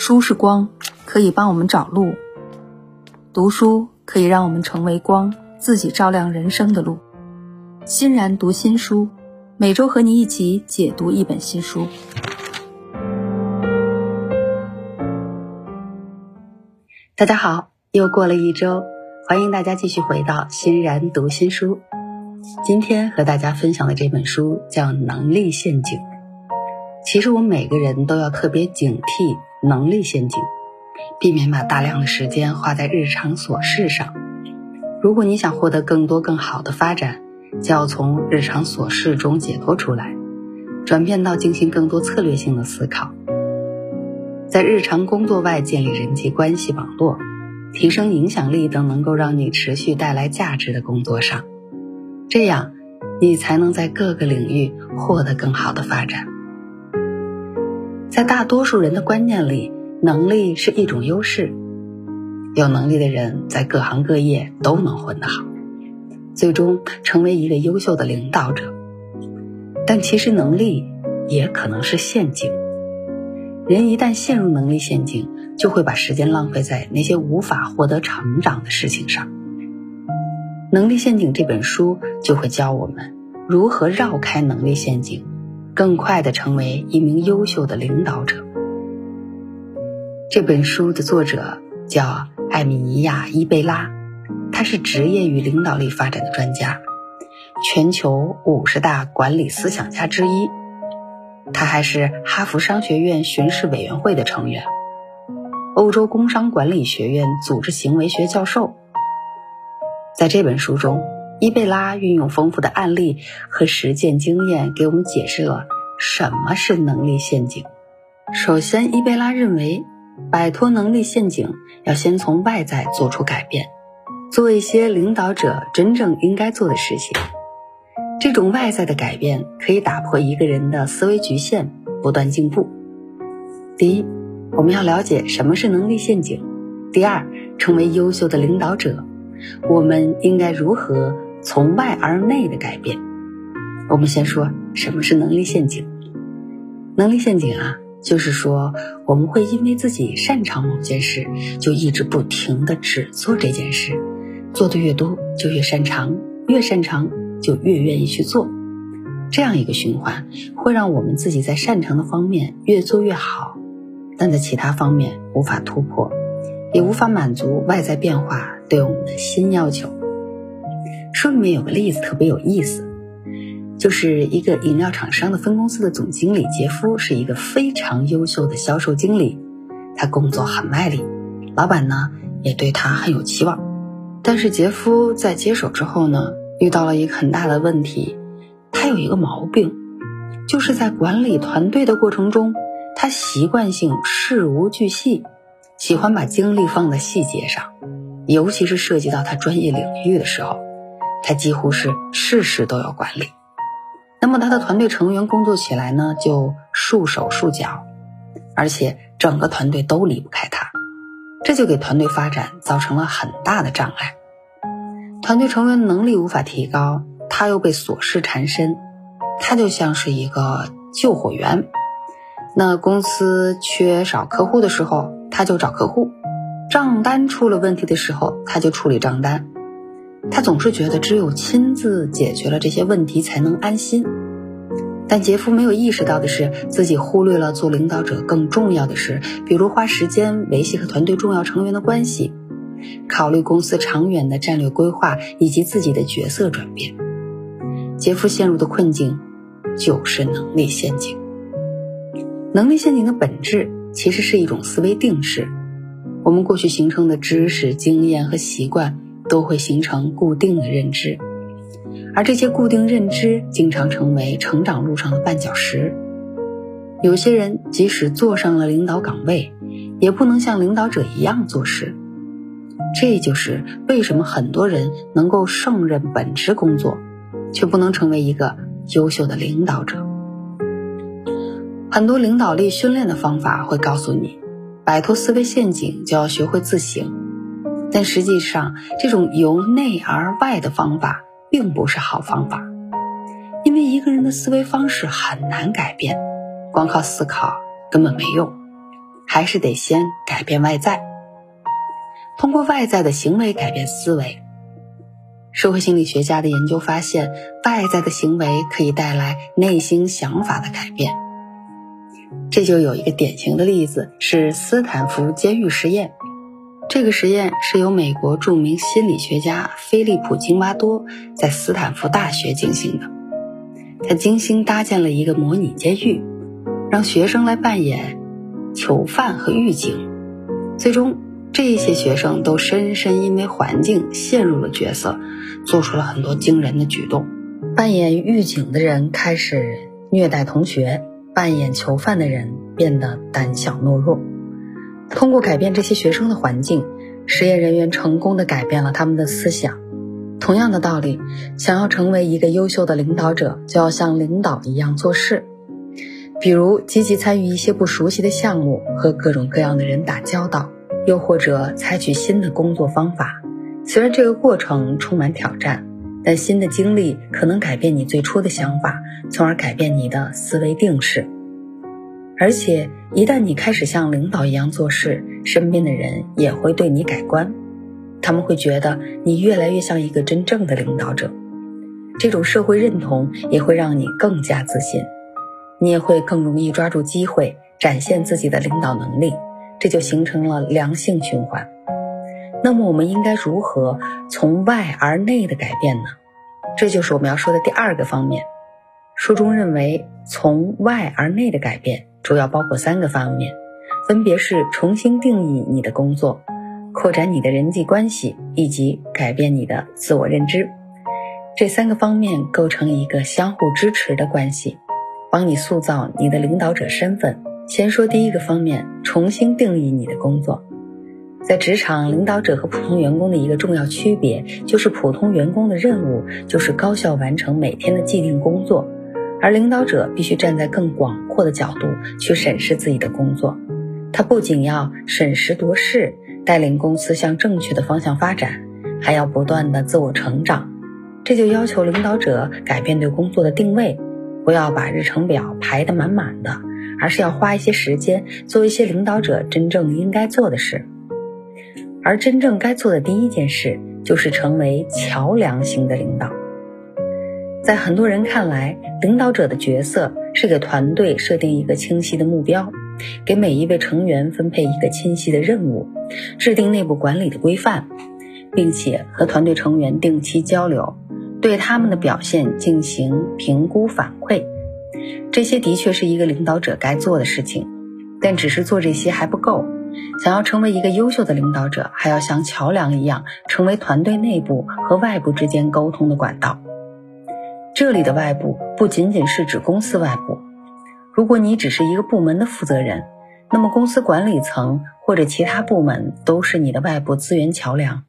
书是光，可以帮我们找路；读书可以让我们成为光，自己照亮人生的路。欣然读新书，每周和你一起解读一本新书。大家好，又过了一周，欢迎大家继续回到欣然读新书。今天和大家分享的这本书叫《能力陷阱》。其实我们每个人都要特别警惕。能力陷阱，避免把大量的时间花在日常琐事上。如果你想获得更多更好的发展，就要从日常琐事中解脱出来，转变到进行更多策略性的思考。在日常工作外建立人际关系网络，提升影响力等能够让你持续带来价值的工作上，这样你才能在各个领域获得更好的发展。在大多数人的观念里，能力是一种优势。有能力的人在各行各业都能混得好，最终成为一个优秀的领导者。但其实能力也可能是陷阱。人一旦陷入能力陷阱，就会把时间浪费在那些无法获得成长的事情上。《能力陷阱》这本书就会教我们如何绕开能力陷阱。更快的成为一名优秀的领导者。这本书的作者叫艾米尼亚·伊贝拉，他是职业与领导力发展的专家，全球五十大管理思想家之一。他还是哈佛商学院巡视委员会的成员，欧洲工商管理学院组织行为学教授。在这本书中。伊贝拉运用丰富的案例和实践经验，给我们解释了什么是能力陷阱。首先，伊贝拉认为，摆脱能力陷阱要先从外在做出改变，做一些领导者真正应该做的事情。这种外在的改变可以打破一个人的思维局限，不断进步。第一，我们要了解什么是能力陷阱；第二，成为优秀的领导者，我们应该如何？从外而内的改变。我们先说什么是能力陷阱。能力陷阱啊，就是说我们会因为自己擅长某件事，就一直不停的只做这件事，做的越多就越擅长，越擅长就越愿意去做。这样一个循环会让我们自己在擅长的方面越做越好，但在其他方面无法突破，也无法满足外在变化对我们的新要求。书里面有个例子特别有意思，就是一个饮料厂商的分公司的总经理杰夫是一个非常优秀的销售经理，他工作很卖力，老板呢也对他很有期望。但是杰夫在接手之后呢，遇到了一个很大的问题，他有一个毛病，就是在管理团队的过程中，他习惯性事无巨细，喜欢把精力放在细节上，尤其是涉及到他专业领域的时候。他几乎是事事都要管理，那么他的团队成员工作起来呢，就束手束脚，而且整个团队都离不开他，这就给团队发展造成了很大的障碍。团队成员能力无法提高，他又被琐事缠身，他就像是一个救火员。那公司缺少客户的时候，他就找客户；账单出了问题的时候，他就处理账单。他总是觉得只有亲自解决了这些问题才能安心，但杰夫没有意识到的是，自己忽略了做领导者更重要的事，比如花时间维系和团队重要成员的关系，考虑公司长远的战略规划以及自己的角色转变。杰夫陷入的困境就是能力陷阱。能力陷阱的本质其实是一种思维定式，我们过去形成的知识、经验和习惯。都会形成固定的认知，而这些固定认知经常成为成长路上的绊脚石。有些人即使坐上了领导岗位，也不能像领导者一样做事。这就是为什么很多人能够胜任本职工作，却不能成为一个优秀的领导者。很多领导力训练的方法会告诉你，摆脱思维陷阱就要学会自省。但实际上，这种由内而外的方法并不是好方法，因为一个人的思维方式很难改变，光靠思考根本没用。还是得先改变外在，通过外在的行为改变思维。社会心理学家的研究发现，外在的行为可以带来内心想法的改变。这就有一个典型的例子，是斯坦福监狱实验。这个实验是由美国著名心理学家菲利普·金巴多在斯坦福大学进行的。他精心搭建了一个模拟监狱，让学生来扮演囚犯和狱警。最终，这些学生都深深因为环境陷入了角色，做出了很多惊人的举动。扮演狱警的人开始虐待同学，扮演囚犯的人变得胆小懦弱。通过改变这些学生的环境，实验人员成功的改变了他们的思想。同样的道理，想要成为一个优秀的领导者，就要像领导一样做事，比如积极参与一些不熟悉的项目，和各种各样的人打交道，又或者采取新的工作方法。虽然这个过程充满挑战，但新的经历可能改变你最初的想法，从而改变你的思维定势。而且，一旦你开始像领导一样做事，身边的人也会对你改观，他们会觉得你越来越像一个真正的领导者。这种社会认同也会让你更加自信，你也会更容易抓住机会，展现自己的领导能力，这就形成了良性循环。那么，我们应该如何从外而内的改变呢？这就是我们要说的第二个方面。书中认为，从外而内的改变。主要包括三个方面，分别是重新定义你的工作、扩展你的人际关系以及改变你的自我认知。这三个方面构成一个相互支持的关系，帮你塑造你的领导者身份。先说第一个方面，重新定义你的工作。在职场，领导者和普通员工的一个重要区别就是，普通员工的任务就是高效完成每天的既定工作。而领导者必须站在更广阔的角度去审视自己的工作，他不仅要审时度势，带领公司向正确的方向发展，还要不断的自我成长。这就要求领导者改变对工作的定位，不要把日程表排得满满的，而是要花一些时间做一些领导者真正应该做的事。而真正该做的第一件事，就是成为桥梁型的领导。在很多人看来，领导者的角色是给团队设定一个清晰的目标，给每一位成员分配一个清晰的任务，制定内部管理的规范，并且和团队成员定期交流，对他们的表现进行评估反馈。这些的确是一个领导者该做的事情，但只是做这些还不够。想要成为一个优秀的领导者，还要像桥梁一样，成为团队内部和外部之间沟通的管道。这里的外部不仅仅是指公司外部。如果你只是一个部门的负责人，那么公司管理层或者其他部门都是你的外部资源桥梁。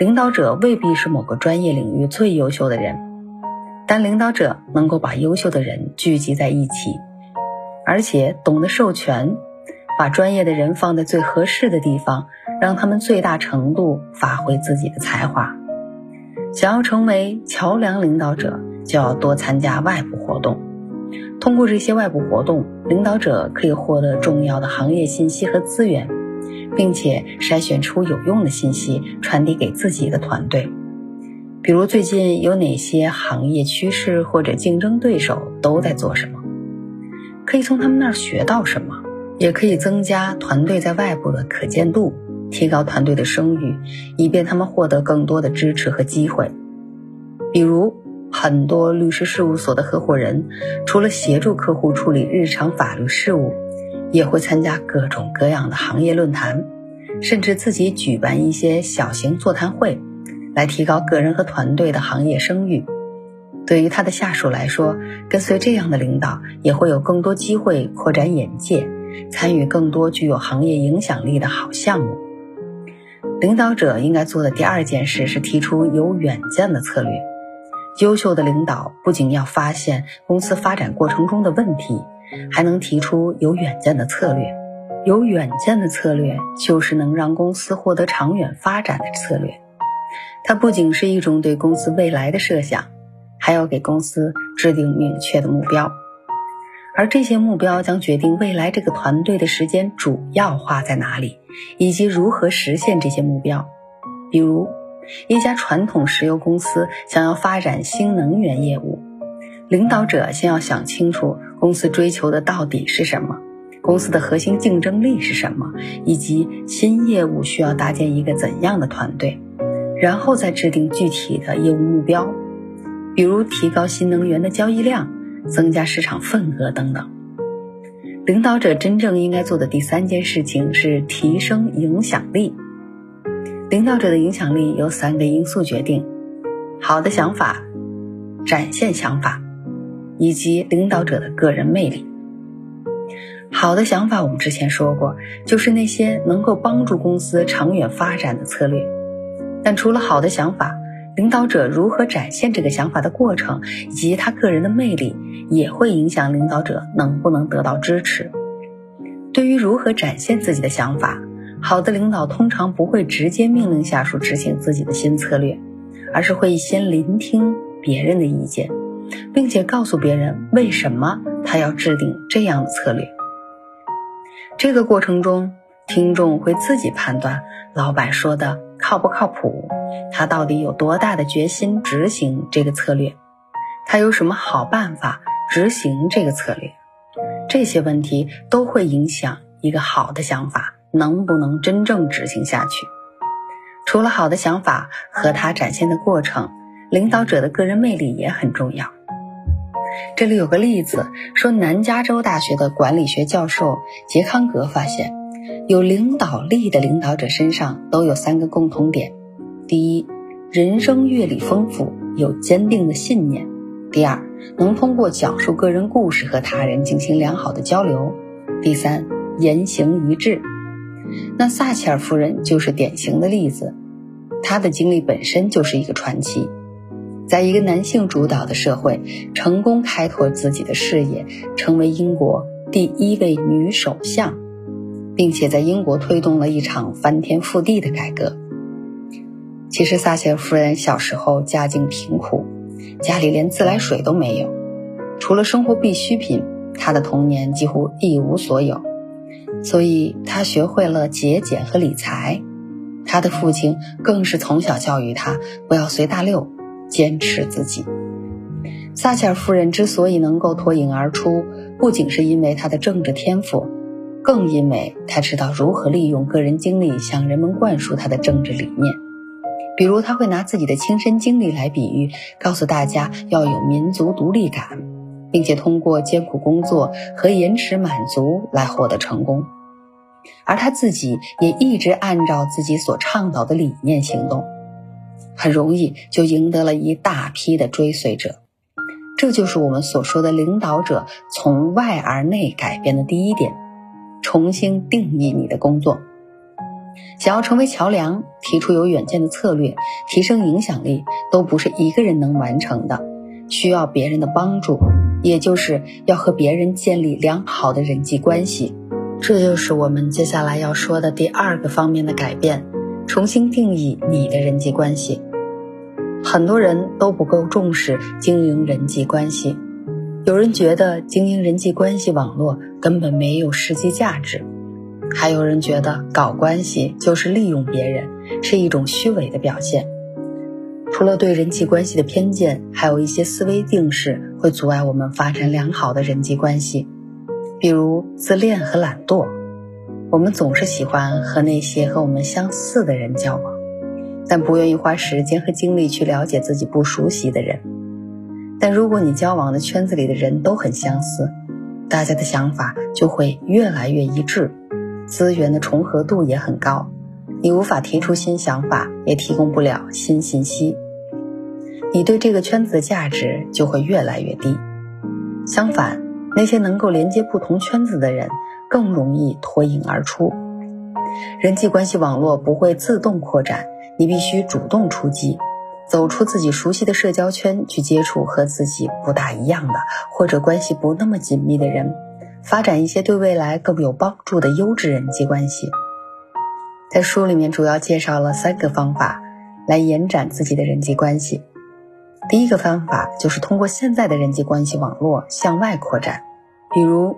领导者未必是某个专业领域最优秀的人，但领导者能够把优秀的人聚集在一起，而且懂得授权，把专业的人放在最合适的地方，让他们最大程度发挥自己的才华。想要成为桥梁领导者，就要多参加外部活动。通过这些外部活动，领导者可以获得重要的行业信息和资源，并且筛选出有用的信息传递给自己的团队。比如最近有哪些行业趋势或者竞争对手都在做什么，可以从他们那儿学到什么，也可以增加团队在外部的可见度。提高团队的声誉，以便他们获得更多的支持和机会。比如，很多律师事务所的合伙人，除了协助客户处理日常法律事务，也会参加各种各样的行业论坛，甚至自己举办一些小型座谈会，来提高个人和团队的行业声誉。对于他的下属来说，跟随这样的领导，也会有更多机会扩展眼界，参与更多具有行业影响力的好项目。领导者应该做的第二件事是提出有远见的策略。优秀的领导不仅要发现公司发展过程中的问题，还能提出有远见的策略。有远见的策略就是能让公司获得长远发展的策略。它不仅是一种对公司未来的设想，还要给公司制定明确的目标。而这些目标将决定未来这个团队的时间主要花在哪里，以及如何实现这些目标。比如，一家传统石油公司想要发展新能源业务，领导者先要想清楚公司追求的到底是什么，公司的核心竞争力是什么，以及新业务需要搭建一个怎样的团队，然后再制定具体的业务目标，比如提高新能源的交易量。增加市场份额等等。领导者真正应该做的第三件事情是提升影响力。领导者的影响力由三个因素决定：好的想法、展现想法，以及领导者的个人魅力。好的想法，我们之前说过，就是那些能够帮助公司长远发展的策略。但除了好的想法，领导者如何展现这个想法的过程，以及他个人的魅力，也会影响领导者能不能得到支持。对于如何展现自己的想法，好的领导通常不会直接命令下属执行自己的新策略，而是会先聆听别人的意见，并且告诉别人为什么他要制定这样的策略。这个过程中，听众会自己判断老板说的靠不靠谱。他到底有多大的决心执行这个策略？他有什么好办法执行这个策略？这些问题都会影响一个好的想法能不能真正执行下去。除了好的想法和他展现的过程，领导者的个人魅力也很重要。这里有个例子，说南加州大学的管理学教授杰康格发现，有领导力的领导者身上都有三个共同点。第一，人生阅历丰富，有坚定的信念；第二，能通过讲述个人故事和他人进行良好的交流；第三，言行一致。那撒切尔夫人就是典型的例子，她的经历本身就是一个传奇，在一个男性主导的社会，成功开拓自己的事业，成为英国第一位女首相，并且在英国推动了一场翻天覆地的改革。其实，撒切尔夫人小时候家境贫苦，家里连自来水都没有，除了生活必需品，她的童年几乎一无所有。所以，她学会了节俭和理财。她的父亲更是从小教育她不要随大流，坚持自己。撒切尔夫人之所以能够脱颖而出，不仅是因为她的政治天赋，更因为他知道如何利用个人经历向人们灌输他的政治理念。比如，他会拿自己的亲身经历来比喻，告诉大家要有民族独立感，并且通过艰苦工作和延迟满足来获得成功。而他自己也一直按照自己所倡导的理念行动，很容易就赢得了一大批的追随者。这就是我们所说的领导者从外而内改变的第一点：重新定义你的工作。想要成为桥梁，提出有远见的策略，提升影响力，都不是一个人能完成的，需要别人的帮助，也就是要和别人建立良好的人际关系。这就是我们接下来要说的第二个方面的改变：重新定义你的人际关系。很多人都不够重视经营人际关系，有人觉得经营人际关系网络根本没有实际价值。还有人觉得搞关系就是利用别人，是一种虚伪的表现。除了对人际关系的偏见，还有一些思维定式会阻碍我们发展良好的人际关系，比如自恋和懒惰。我们总是喜欢和那些和我们相似的人交往，但不愿意花时间和精力去了解自己不熟悉的人。但如果你交往的圈子里的人都很相似，大家的想法就会越来越一致。资源的重合度也很高，你无法提出新想法，也提供不了新信息，你对这个圈子的价值就会越来越低。相反，那些能够连接不同圈子的人更容易脱颖而出。人际关系网络不会自动扩展，你必须主动出击，走出自己熟悉的社交圈，去接触和自己不大一样的或者关系不那么紧密的人。发展一些对未来更有帮助的优质人际关系。在书里面主要介绍了三个方法来延展自己的人际关系。第一个方法就是通过现在的人际关系网络向外扩展。比如，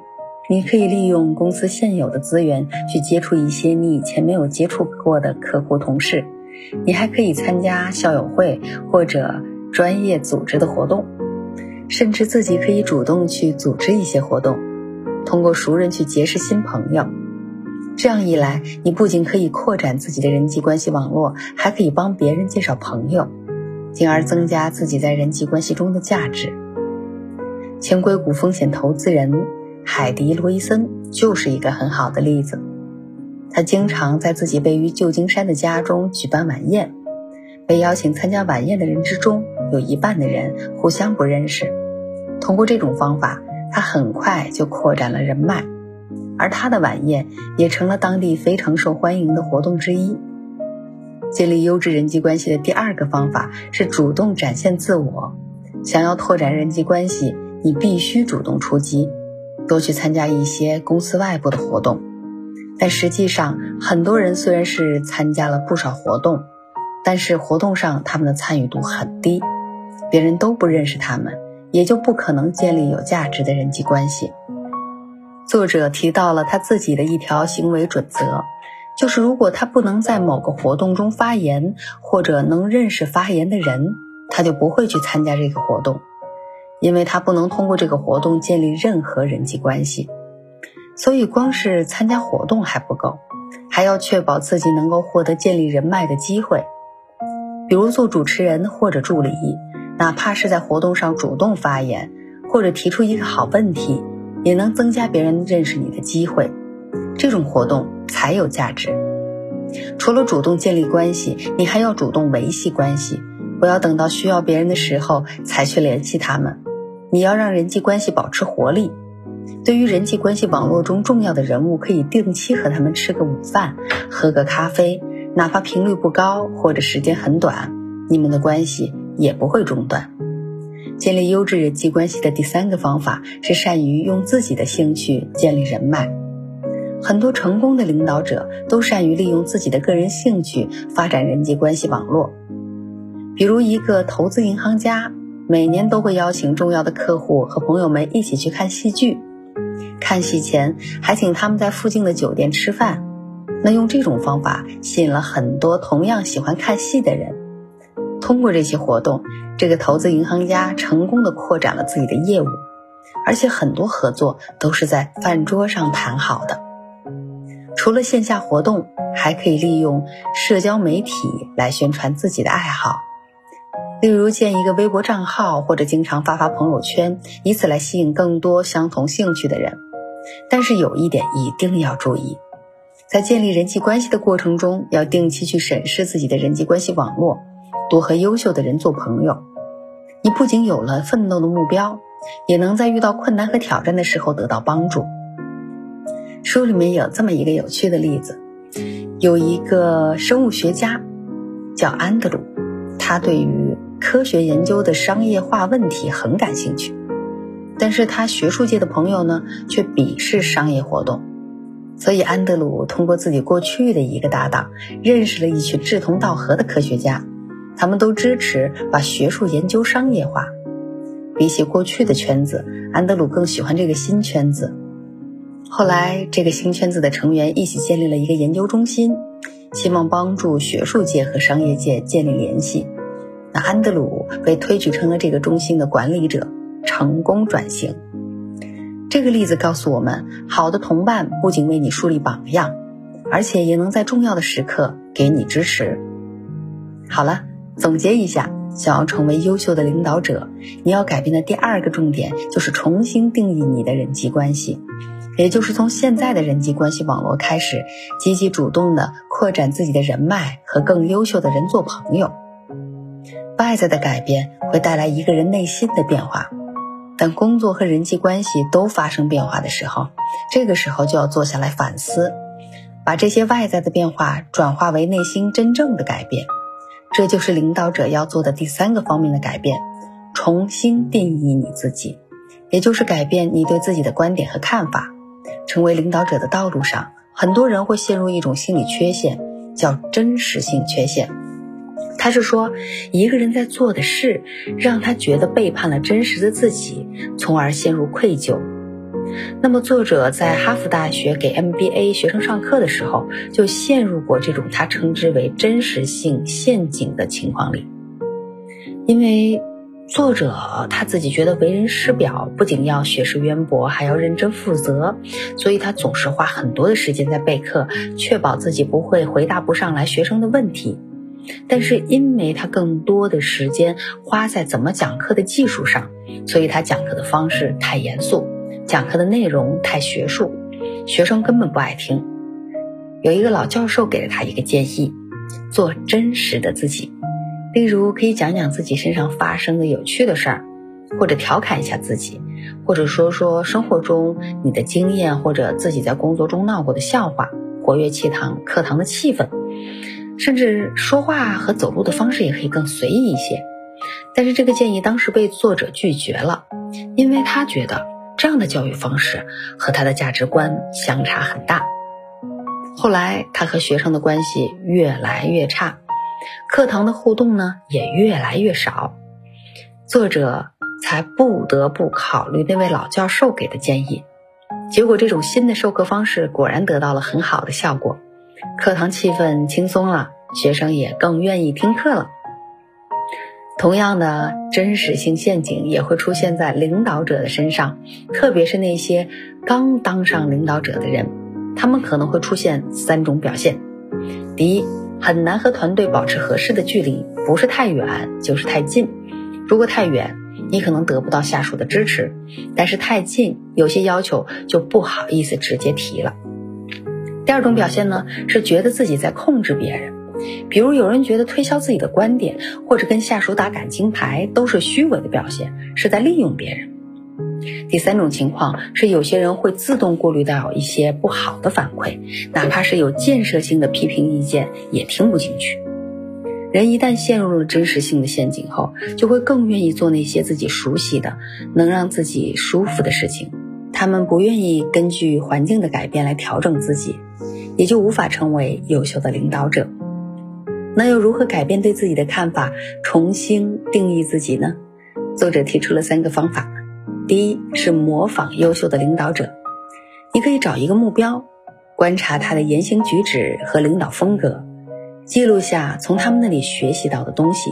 你可以利用公司现有的资源去接触一些你以前没有接触过的客户同事。你还可以参加校友会或者专业组织的活动，甚至自己可以主动去组织一些活动，通过熟人去结识新朋友。这样一来，你不仅可以扩展自己的人际关系网络，还可以帮别人介绍朋友，进而增加自己在人际关系中的价值。前硅谷风险投资人海迪·罗伊森就是一个很好的例子。他经常在自己位于旧金山的家中举办晚宴，被邀请参加晚宴的人之中，有一半的人互相不认识。通过这种方法，他很快就扩展了人脉，而他的晚宴也成了当地非常受欢迎的活动之一。建立优质人际关系的第二个方法是主动展现自我。想要拓展人际关系，你必须主动出击，多去参加一些公司外部的活动。但实际上，很多人虽然是参加了不少活动，但是活动上他们的参与度很低，别人都不认识他们，也就不可能建立有价值的人际关系。作者提到了他自己的一条行为准则，就是如果他不能在某个活动中发言，或者能认识发言的人，他就不会去参加这个活动，因为他不能通过这个活动建立任何人际关系。所以，光是参加活动还不够，还要确保自己能够获得建立人脉的机会。比如做主持人或者助理，哪怕是在活动上主动发言，或者提出一个好问题，也能增加别人认识你的机会。这种活动才有价值。除了主动建立关系，你还要主动维系关系，不要等到需要别人的时候才去联系他们。你要让人际关系保持活力。对于人际关系网络中重要的人物，可以定期和他们吃个午饭，喝个咖啡，哪怕频率不高或者时间很短，你们的关系也不会中断。建立优质人际关系的第三个方法是善于用自己的兴趣建立人脉。很多成功的领导者都善于利用自己的个人兴趣发展人际关系网络。比如一个投资银行家，每年都会邀请重要的客户和朋友们一起去看戏剧。看戏前还请他们在附近的酒店吃饭，那用这种方法吸引了很多同样喜欢看戏的人。通过这些活动，这个投资银行家成功的扩展了自己的业务，而且很多合作都是在饭桌上谈好的。除了线下活动，还可以利用社交媒体来宣传自己的爱好。例如建一个微博账号，或者经常发发朋友圈，以此来吸引更多相同兴趣的人。但是有一点一定要注意，在建立人际关系的过程中，要定期去审视自己的人际关系网络，多和优秀的人做朋友。你不仅有了奋斗的目标，也能在遇到困难和挑战的时候得到帮助。书里面有这么一个有趣的例子，有一个生物学家叫安德鲁，他对于科学研究的商业化问题很感兴趣，但是他学术界的朋友呢却鄙视商业活动，所以安德鲁通过自己过去的一个搭档，认识了一群志同道合的科学家，他们都支持把学术研究商业化。比起过去的圈子，安德鲁更喜欢这个新圈子。后来，这个新圈子的成员一起建立了一个研究中心，希望帮助学术界和商业界建立联系。那安德鲁被推举成了这个中心的管理者，成功转型。这个例子告诉我们，好的同伴不仅为你树立榜样，而且也能在重要的时刻给你支持。好了，总结一下，想要成为优秀的领导者，你要改变的第二个重点就是重新定义你的人际关系，也就是从现在的人际关系网络开始，积极主动的扩展自己的人脉，和更优秀的人做朋友。外在的改变会带来一个人内心的变化，但工作和人际关系都发生变化的时候，这个时候就要坐下来反思，把这些外在的变化转化为内心真正的改变。这就是领导者要做的第三个方面的改变：重新定义你自己，也就是改变你对自己的观点和看法。成为领导者的道路上，很多人会陷入一种心理缺陷，叫真实性缺陷。他是说，一个人在做的事让他觉得背叛了真实的自己，从而陷入愧疚。那么，作者在哈佛大学给 MBA 学生上课的时候，就陷入过这种他称之为真实性陷阱的情况里。因为作者他自己觉得为人师表不仅要学识渊博，还要认真负责，所以他总是花很多的时间在备课，确保自己不会回答不上来学生的问题。但是，因为他更多的时间花在怎么讲课的技术上，所以他讲课的方式太严肃。讲课的内容太学术，学生根本不爱听。有一个老教授给了他一个建议：做真实的自己。例如，可以讲讲自己身上发生的有趣的事儿，或者调侃一下自己，或者说说生活中你的经验，或者自己在工作中闹过的笑话，活跃气堂课堂的气氛。甚至说话和走路的方式也可以更随意一些。但是这个建议当时被作者拒绝了，因为他觉得。这样的教育方式和他的价值观相差很大。后来，他和学生的关系越来越差，课堂的互动呢也越来越少。作者才不得不考虑那位老教授给的建议。结果，这种新的授课方式果然得到了很好的效果，课堂气氛轻松了，学生也更愿意听课了。同样的真实性陷阱也会出现在领导者的身上，特别是那些刚当上领导者的人，他们可能会出现三种表现：第一，很难和团队保持合适的距离，不是太远就是太近。如果太远，你可能得不到下属的支持；但是太近，有些要求就不好意思直接提了。第二种表现呢，是觉得自己在控制别人。比如有人觉得推销自己的观点，或者跟下属打感情牌，都是虚伪的表现，是在利用别人。第三种情况是，有些人会自动过滤到一些不好的反馈，哪怕是有建设性的批评意见，也听不进去。人一旦陷入了真实性的陷阱后，就会更愿意做那些自己熟悉的、能让自己舒服的事情。他们不愿意根据环境的改变来调整自己，也就无法成为优秀的领导者。那又如何改变对自己的看法，重新定义自己呢？作者提出了三个方法。第一是模仿优秀的领导者，你可以找一个目标，观察他的言行举止和领导风格，记录下从他们那里学习到的东西，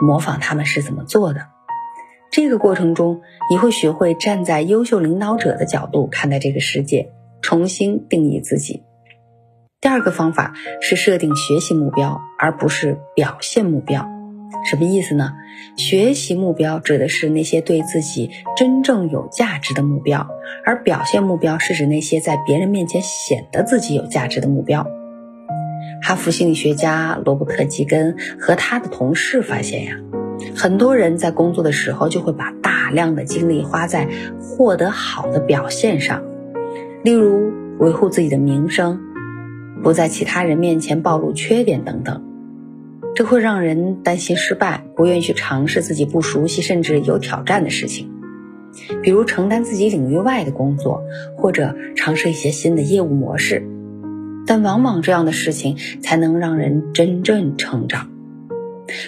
模仿他们是怎么做的。这个过程中，你会学会站在优秀领导者的角度看待这个世界，重新定义自己。第二个方法是设定学习目标，而不是表现目标。什么意思呢？学习目标指的是那些对自己真正有价值的目标，而表现目标是指那些在别人面前显得自己有价值的目标。哈佛心理学家罗伯特·吉根和他的同事发现呀，很多人在工作的时候就会把大量的精力花在获得好的表现上，例如维护自己的名声。不在其他人面前暴露缺点等等，这会让人担心失败，不愿意去尝试自己不熟悉甚至有挑战的事情，比如承担自己领域外的工作，或者尝试一些新的业务模式。但往往这样的事情才能让人真正成长。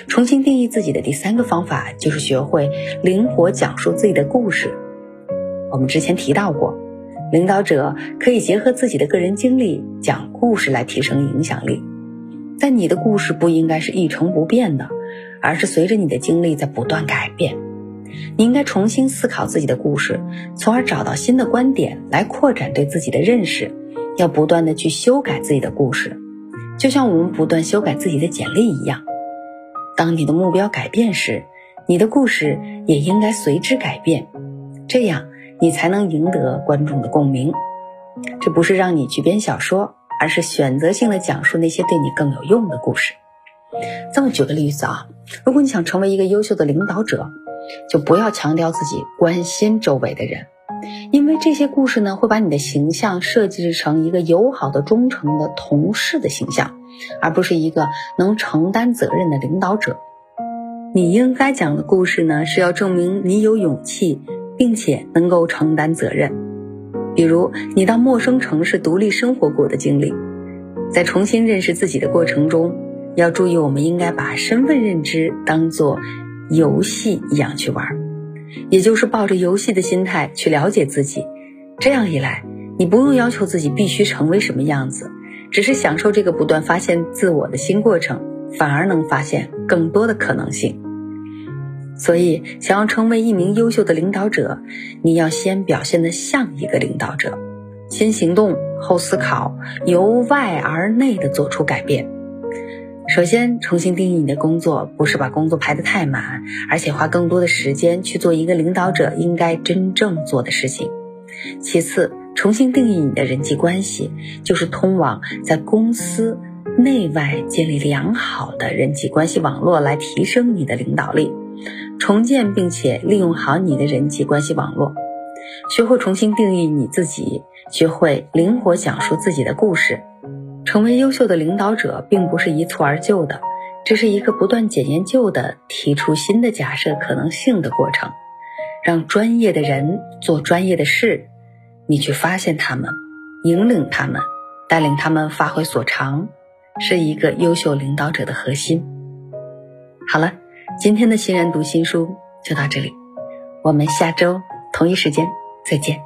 重新定义自己的第三个方法就是学会灵活讲述自己的故事。我们之前提到过。领导者可以结合自己的个人经历讲故事来提升影响力，但你的故事不应该是一成不变的，而是随着你的经历在不断改变。你应该重新思考自己的故事，从而找到新的观点来扩展对自己的认识。要不断的去修改自己的故事，就像我们不断修改自己的简历一样。当你的目标改变时，你的故事也应该随之改变。这样。你才能赢得观众的共鸣。这不是让你去编小说，而是选择性的讲述那些对你更有用的故事。这么举个例子啊，如果你想成为一个优秀的领导者，就不要强调自己关心周围的人，因为这些故事呢，会把你的形象设计成一个友好的、忠诚的同事的形象，而不是一个能承担责任的领导者。你应该讲的故事呢，是要证明你有勇气。并且能够承担责任，比如你到陌生城市独立生活过的经历，在重新认识自己的过程中，要注意，我们应该把身份认知当做游戏一样去玩，也就是抱着游戏的心态去了解自己，这样一来，你不用要求自己必须成为什么样子，只是享受这个不断发现自我的新过程，反而能发现更多的可能性。所以，想要成为一名优秀的领导者，你要先表现得像一个领导者，先行动后思考，由外而内的做出改变。首先，重新定义你的工作，不是把工作排得太满，而且花更多的时间去做一个领导者应该真正做的事情。其次，重新定义你的人际关系，就是通往在公司内外建立良好的人际关系网络，来提升你的领导力。重建并且利用好你的人际关系网络，学会重新定义你自己，学会灵活讲述自己的故事。成为优秀的领导者，并不是一蹴而就的，这是一个不断检验旧的、提出新的假设可能性的过程。让专业的人做专业的事，你去发现他们，引领他们，带领他们发挥所长，是一个优秀领导者的核心。好了。今天的新人读新书就到这里，我们下周同一时间再见。